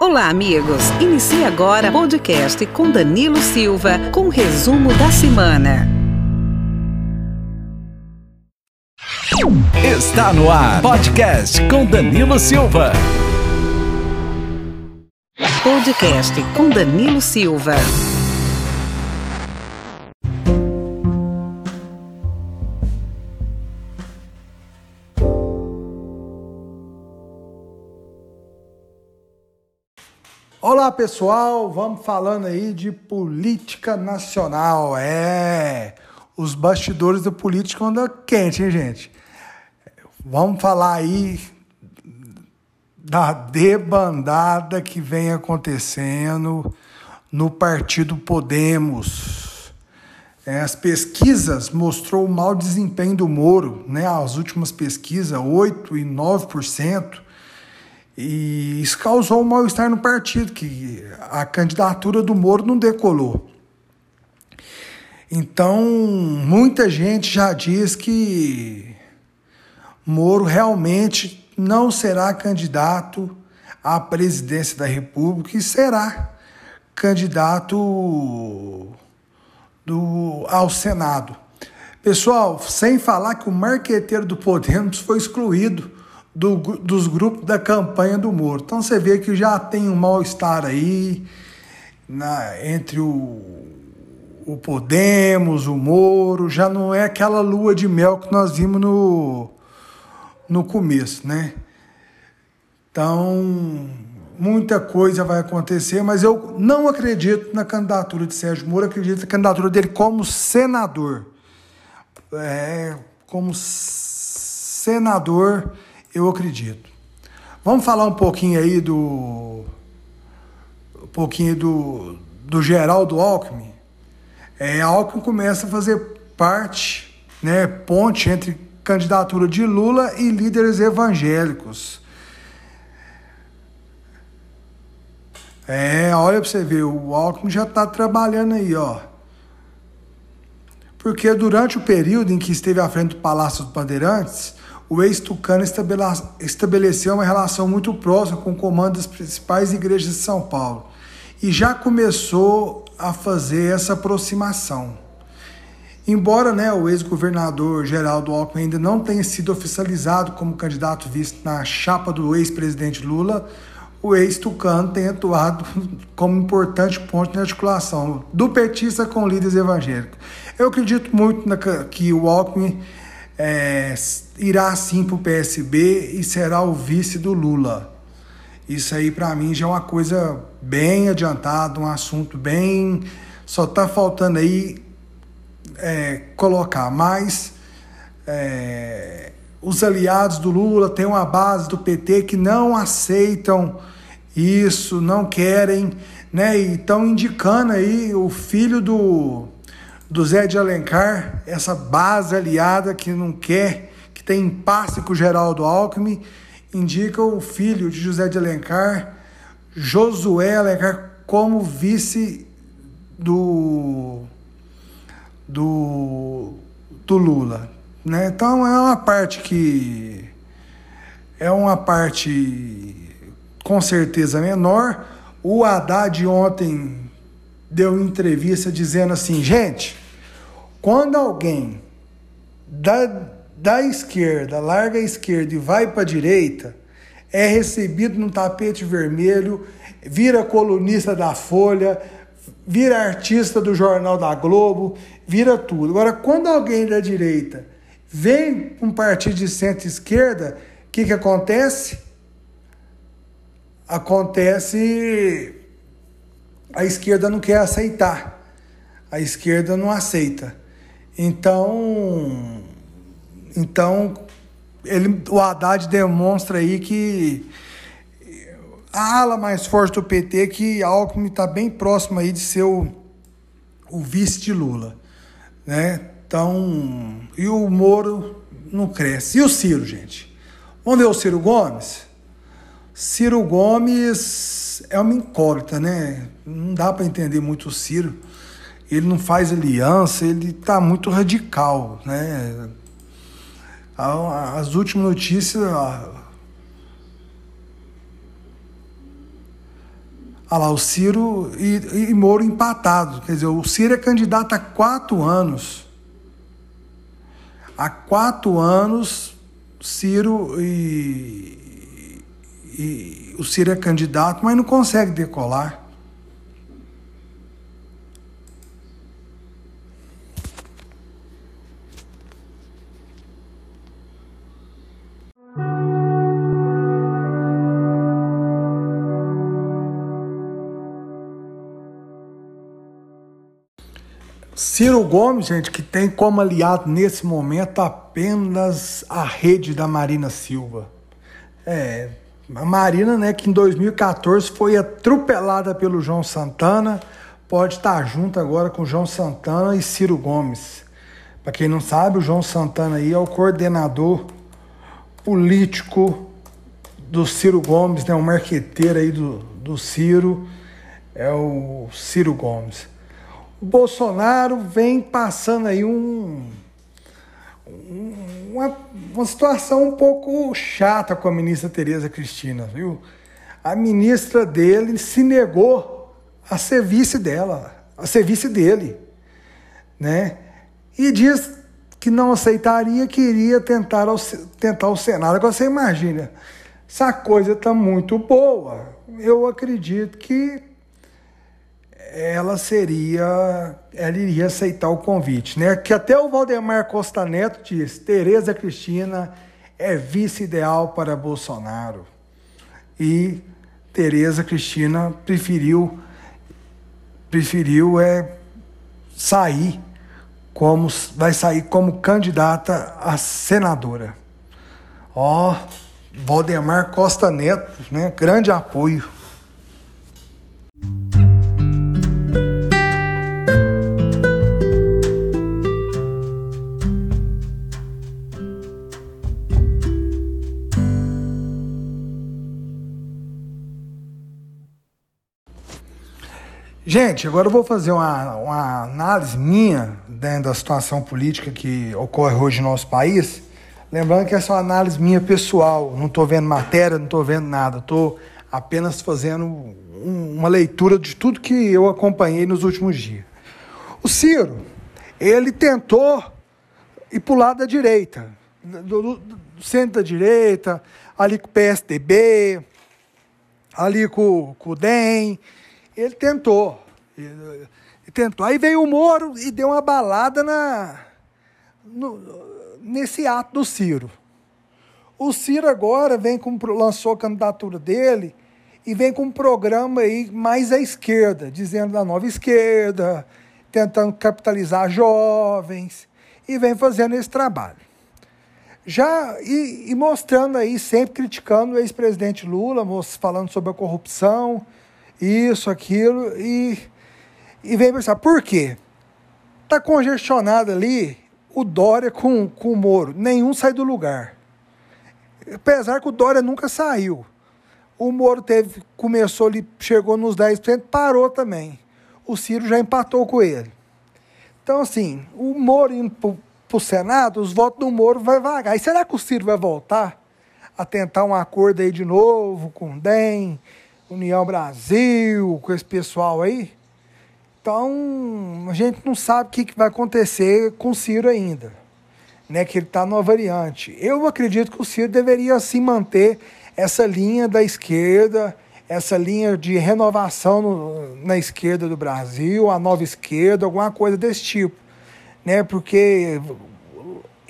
Olá, amigos! Inicie agora o podcast com Danilo Silva, com o resumo da semana. Está no ar, podcast com Danilo Silva. Podcast com Danilo Silva. Olá pessoal, vamos falando aí de política nacional. É, os bastidores da política andam quente, hein, gente? Vamos falar aí da debandada que vem acontecendo no partido Podemos. É, as pesquisas mostrou o mau desempenho do Moro, né? As últimas pesquisas, 8 e 9%. E isso causou um mal-estar no partido, que a candidatura do Moro não decolou. Então, muita gente já diz que Moro realmente não será candidato à presidência da República e será candidato do, ao Senado. Pessoal, sem falar que o marqueteiro do Podemos foi excluído do, dos grupos da campanha do Moro. Então você vê que já tem um mal-estar aí na, entre o, o Podemos, o Moro, já não é aquela lua de mel que nós vimos no, no começo, né? Então, muita coisa vai acontecer, mas eu não acredito na candidatura de Sérgio Moro, acredito na candidatura dele como senador. É, como senador eu acredito. Vamos falar um pouquinho aí do. Um pouquinho do, do Geraldo Alckmin. É, Alckmin começa a fazer parte, né, ponte entre candidatura de Lula e líderes evangélicos. É, olha para você ver, o Alckmin já está trabalhando aí, ó. Porque durante o período em que esteve à frente do Palácio dos Bandeirantes, o ex-tucano estabeleceu uma relação muito próxima com o comando das principais igrejas de São Paulo e já começou a fazer essa aproximação. Embora né, o ex-governador Geraldo Alckmin ainda não tenha sido oficializado como candidato visto na chapa do ex-presidente Lula, o ex-tucano tem atuado como importante ponto de articulação do petista com líderes evangélicos. Eu acredito muito na, que o Alckmin é, irá sim para o PSB e será o vice do Lula. Isso aí para mim já é uma coisa bem adiantada, um assunto bem. Só está faltando aí é, colocar mais. É, os aliados do Lula têm uma base do PT que não aceitam isso, não querem, né? E estão indicando aí o filho do do Zé de Alencar, essa base aliada que não quer, que tem impasse com o Geraldo Alckmin, indica o filho de José de Alencar, Josué Alencar, como vice do, do, do Lula. Né? Então é uma parte que é uma parte com certeza menor. O Haddad ontem deu entrevista dizendo assim, gente, quando alguém da, da esquerda larga a esquerda e vai para a direita, é recebido num tapete vermelho, vira colunista da Folha, vira artista do Jornal da Globo, vira tudo. Agora, quando alguém da direita vem um partido de centro-esquerda, o que, que acontece? Acontece a esquerda não quer aceitar. A esquerda não aceita. Então, então ele, o Haddad demonstra aí que a ala mais forte do PT que Alckmin está bem próximo aí de ser o, o vice de Lula, né? Então, e o Moro não cresce. E o Ciro, gente? Vamos ver o Ciro Gomes? Ciro Gomes é uma incógnita, né? Não dá para entender muito o Ciro. Ele não faz aliança, ele está muito radical, né? As últimas notícias. Olha lá, o Ciro e, e Moro empatados. Quer dizer, o Ciro é candidato há quatro anos. Há quatro anos, Ciro e, e o Ciro é candidato, mas não consegue decolar. Ciro Gomes, gente, que tem como aliado nesse momento apenas a rede da Marina Silva. É, a Marina, né, que em 2014 foi atropelada pelo João Santana, pode estar junto agora com João Santana e Ciro Gomes. Para quem não sabe, o João Santana aí é o coordenador político do Ciro Gomes, né, o marqueteiro aí do, do Ciro, é o Ciro Gomes o Bolsonaro vem passando aí um, uma, uma situação um pouco chata com a ministra Tereza Cristina, viu? A ministra dele se negou a ser vice dela, a ser vice dele, né? E diz que não aceitaria, queria tentar, tentar o Senado. Agora você imagina, essa coisa está muito boa. Eu acredito que ela seria, ela iria aceitar o convite, né? Que até o Valdemar Costa Neto diz: Tereza Cristina é vice ideal para Bolsonaro. E Tereza Cristina preferiu preferiu é sair como vai sair como candidata a senadora. Ó, oh, Valdemar Costa Neto, né? Grande apoio. Gente, agora eu vou fazer uma, uma análise minha dentro da situação política que ocorre hoje no nosso país. Lembrando que essa é uma análise minha pessoal, não estou vendo matéria, não estou vendo nada, estou apenas fazendo um, uma leitura de tudo que eu acompanhei nos últimos dias. O Ciro, ele tentou ir para o lado da direita, do, do, centro da direita, ali com o PSDB, ali com, com o DEM ele tentou. Ele, tentou. Aí veio o Moro e deu uma balada na, no, nesse ato do Ciro. O Ciro agora vem com, lançou a candidatura dele e vem com um programa aí mais à esquerda, dizendo da nova esquerda, tentando capitalizar jovens, e vem fazendo esse trabalho. Já e, e mostrando aí, sempre criticando o ex-presidente Lula, falando sobre a corrupção, isso, aquilo, e, e vem pensar, por quê? Está congestionado ali o Dória com, com o Moro, nenhum sai do lugar. Apesar que o Dória nunca saiu. O Moro teve, começou ali, chegou nos 10%, parou também. O Ciro já empatou com ele. Então, assim, o Moro indo para o Senado, os votos do Moro vai vagar. E será que o Ciro vai voltar a tentar um acordo aí de novo com o DEM, União Brasil, com esse pessoal aí. Então, a gente não sabe o que, que vai acontecer com o Ciro ainda, né? Que ele está numa variante. Eu acredito que o Ciro deveria sim manter essa linha da esquerda, essa linha de renovação no, na esquerda do Brasil, a nova esquerda, alguma coisa desse tipo, né? Porque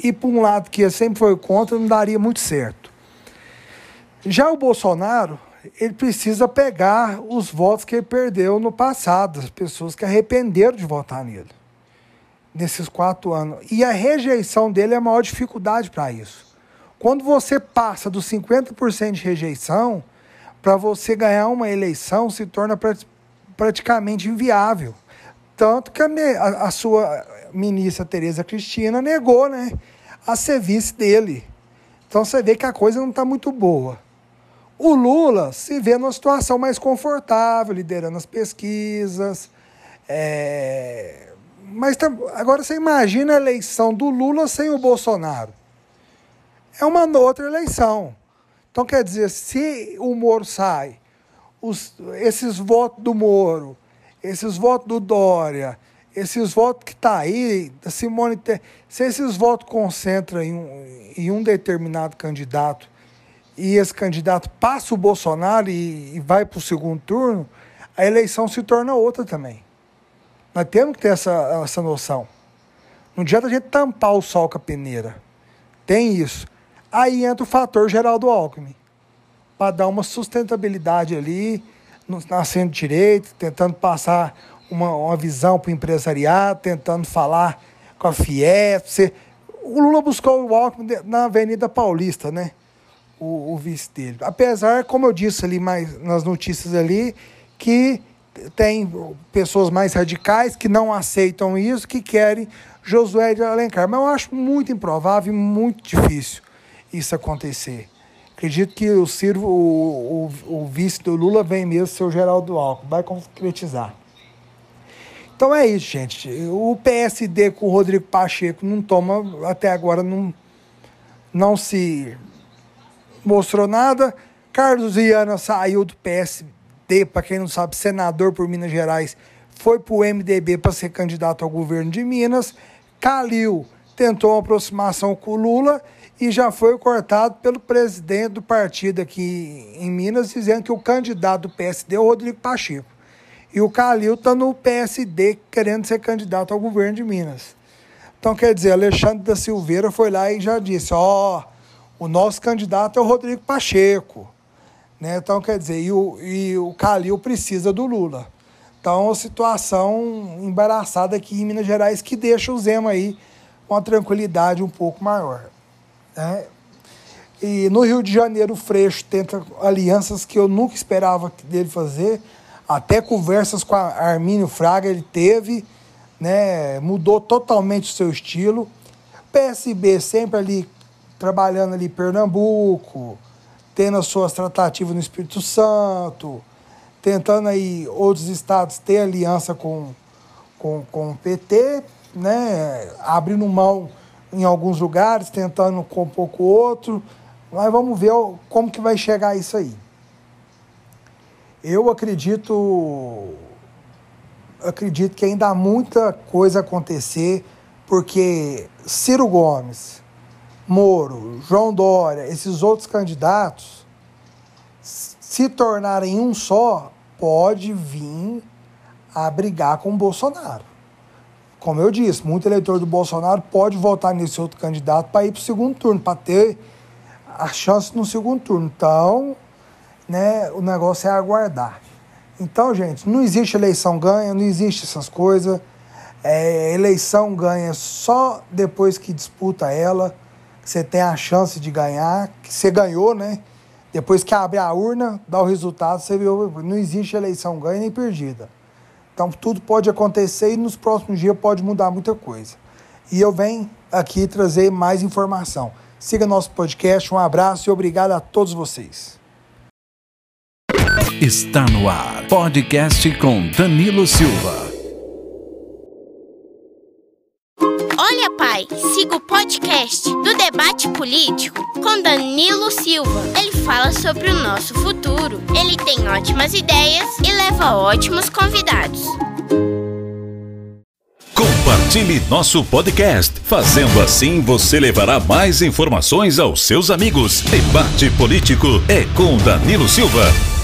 ir para um lado que sempre foi contra não daria muito certo. Já o Bolsonaro, ele precisa pegar os votos que ele perdeu no passado, as pessoas que arrependeram de votar nele, nesses quatro anos. E a rejeição dele é a maior dificuldade para isso. Quando você passa dos 50% de rejeição, para você ganhar uma eleição se torna praticamente inviável. Tanto que a, a, a sua ministra Tereza Cristina negou né, a serviço dele. Então você vê que a coisa não está muito boa. O Lula se vê numa situação mais confortável, liderando as pesquisas. É... Mas agora você imagina a eleição do Lula sem o Bolsonaro. É uma outra eleição. Então, quer dizer, se o Moro sai, os, esses votos do Moro, esses votos do Dória, esses votos que tá aí, Simone, se esses votos concentram em um, em um determinado candidato e esse candidato passa o Bolsonaro e, e vai para o segundo turno, a eleição se torna outra também. Nós temos que ter essa, essa noção. Não adianta a gente tampar o sol com a peneira. Tem isso. Aí entra o fator Geraldo Alckmin, para dar uma sustentabilidade ali, na centro-direita, tentando passar uma, uma visão para o empresariado, tentando falar com a Fiesp. O Lula buscou o Alckmin na Avenida Paulista, né? O, o vice dele. Apesar, como eu disse ali mais nas notícias ali, que tem pessoas mais radicais que não aceitam isso, que querem Josué de Alencar. Mas eu acho muito improvável e muito difícil isso acontecer. Acredito que o Ciro, o, o, o vice do Lula, vem mesmo ser o Geraldo Alckmin, vai concretizar. Então é isso, gente. O PSD com o Rodrigo Pacheco não toma, até agora não, não se mostrou nada. Carlos Viana saiu do PSD para quem não sabe, senador por Minas Gerais, foi para o MDB para ser candidato ao governo de Minas. Calil tentou uma aproximação com o Lula e já foi cortado pelo presidente do partido aqui em Minas, dizendo que o candidato do PSD é o Rodrigo Pacheco. E o Calil está no PSD querendo ser candidato ao governo de Minas. Então, quer dizer, Alexandre da Silveira foi lá e já disse: ó, oh, o nosso candidato é o Rodrigo Pacheco. Né? Então, quer dizer, e o, e o Calil precisa do Lula. Então, situação embaraçada aqui em Minas Gerais que deixa o Zema aí com uma tranquilidade um pouco maior. Né? E no Rio de Janeiro, o Freixo tenta alianças que eu nunca esperava dele fazer. Até conversas com a Armínio Fraga ele teve, né? mudou totalmente o seu estilo. PSB sempre ali trabalhando ali Pernambuco, tendo as suas tratativas no Espírito Santo, tentando aí outros estados ter aliança com, com, com o PT, né? abrindo mão em alguns lugares, tentando com um pouco outro. Mas vamos ver como que vai chegar isso aí. Eu acredito acredito que ainda há muita coisa a acontecer, porque Ciro Gomes, Moro, João Dória, esses outros candidatos, se tornarem um só, pode vir a brigar com o Bolsonaro. Como eu disse, muito eleitor do Bolsonaro pode votar nesse outro candidato para ir para o segundo turno, para ter a chance no segundo turno. Então, né, o negócio é aguardar. Então, gente, não existe eleição ganha, não existe essas coisas. É, eleição ganha só depois que disputa ela você tem a chance de ganhar, que você ganhou, né? Depois que abre a urna, dá o resultado, você viu, não existe eleição ganha nem perdida. Então tudo pode acontecer e nos próximos dias pode mudar muita coisa. E eu venho aqui trazer mais informação. Siga nosso podcast, um abraço e obrigado a todos vocês. Está no ar, podcast com Danilo Silva. Pai, siga o podcast do Debate Político com Danilo Silva. Ele fala sobre o nosso futuro. Ele tem ótimas ideias e leva ótimos convidados. Compartilhe nosso podcast. Fazendo assim, você levará mais informações aos seus amigos. Debate Político é com Danilo Silva.